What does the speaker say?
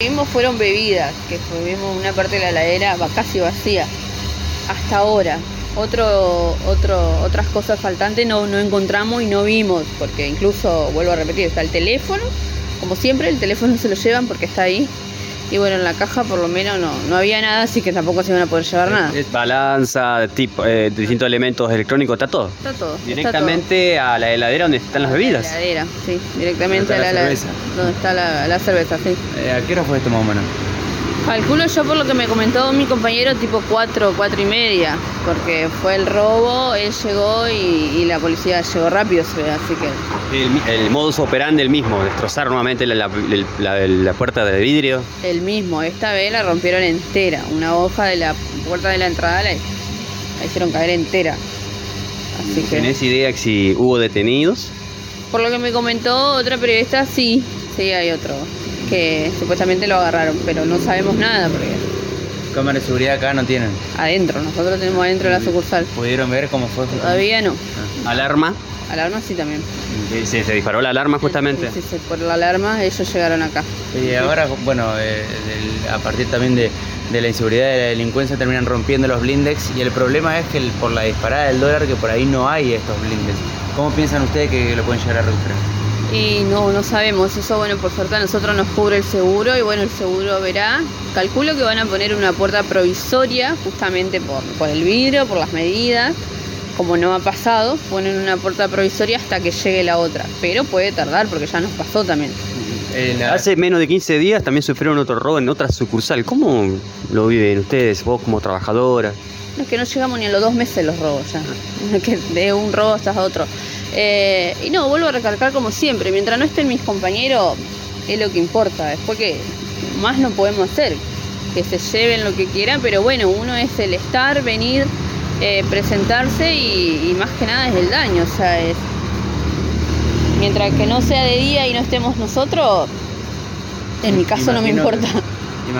vimos fueron bebidas, que vimos una parte de la heladera va casi vacía. Hasta ahora. Otras cosas faltantes no encontramos y no vimos, porque incluso, vuelvo a repetir, está el teléfono, como siempre, el teléfono se lo llevan porque está ahí. Y bueno, en la caja por lo menos no, no había nada, así que tampoco se iban a poder llevar nada. Es balanza, tipo, eh, distintos elementos electrónicos, está todo. Está todo. está Directamente a la heladera donde están las bebidas. La heladera, sí, directamente a la la- cerveza. donde está la, la cerveza, sí. Eh, ¿A qué hora fue esto más o menos? Calculo yo por lo que me comentó mi compañero tipo 4, 4 y media, porque fue el robo, él llegó y, y la policía llegó rápido, así que El, el modus operandi el mismo, destrozar nuevamente la, la- la- la puerta de vidrio. el mismo, esta vez la rompieron entera, una hoja de la puerta de la entrada la, la hicieron caer entera. Así que, ¿Tenés idea si hubo detenidos? por lo que me comentó otra periodista, sí, sí hay otro, que supuestamente lo agarraron, pero no sabemos nada, porque Cámara de seguridad acá no tienen. adentro, nosotros tenemos adentro la sucursal. ¿Pudieron ver cómo fue? Todavía no, Alarma. alarma sí también. que Se, se disparó la alarma justamente. Sí, sí, por la alarma ellos llegaron acá. Y ahora, bueno, eh, a partir también de, de la inseguridad y de la delincuencia terminan rompiendo los blindex y el problema es que el- por la disparada del dólar que por ahí no hay estos blindex. ¿Cómo piensan ustedes que lo pueden llegar a recuperar? Y no, no sabemos, eso bueno, por suerte a nosotros nos cubre el seguro y bueno, el seguro verá. Calculo que van a poner una puerta provisoria justamente por, por el vidrio, por las medidas. Como no ha pasado, ponen una puerta provisoria hasta que llegue la otra. Pero puede tardar porque ya nos pasó también. Eh, la- Hace menos de 15 días también sufrieron otro robo en otra sucursal. ¿Cómo lo viven ustedes, vos como trabajadora? No es que no llegamos ni a los dos meses los robos ya. Que de un robo hasta otro. Eh, y no, vuelvo a recalcar como siempre, mientras no estén mis compañeros, es lo que importa. Después que más no podemos hacer. Que se lleven lo que quieran, pero bueno, uno es el estar, venir, eh, presentarse y, y más que nada es el daño. O sea, es. Mientras que no sea de día y no estemos nosotros, en mi caso no me importa.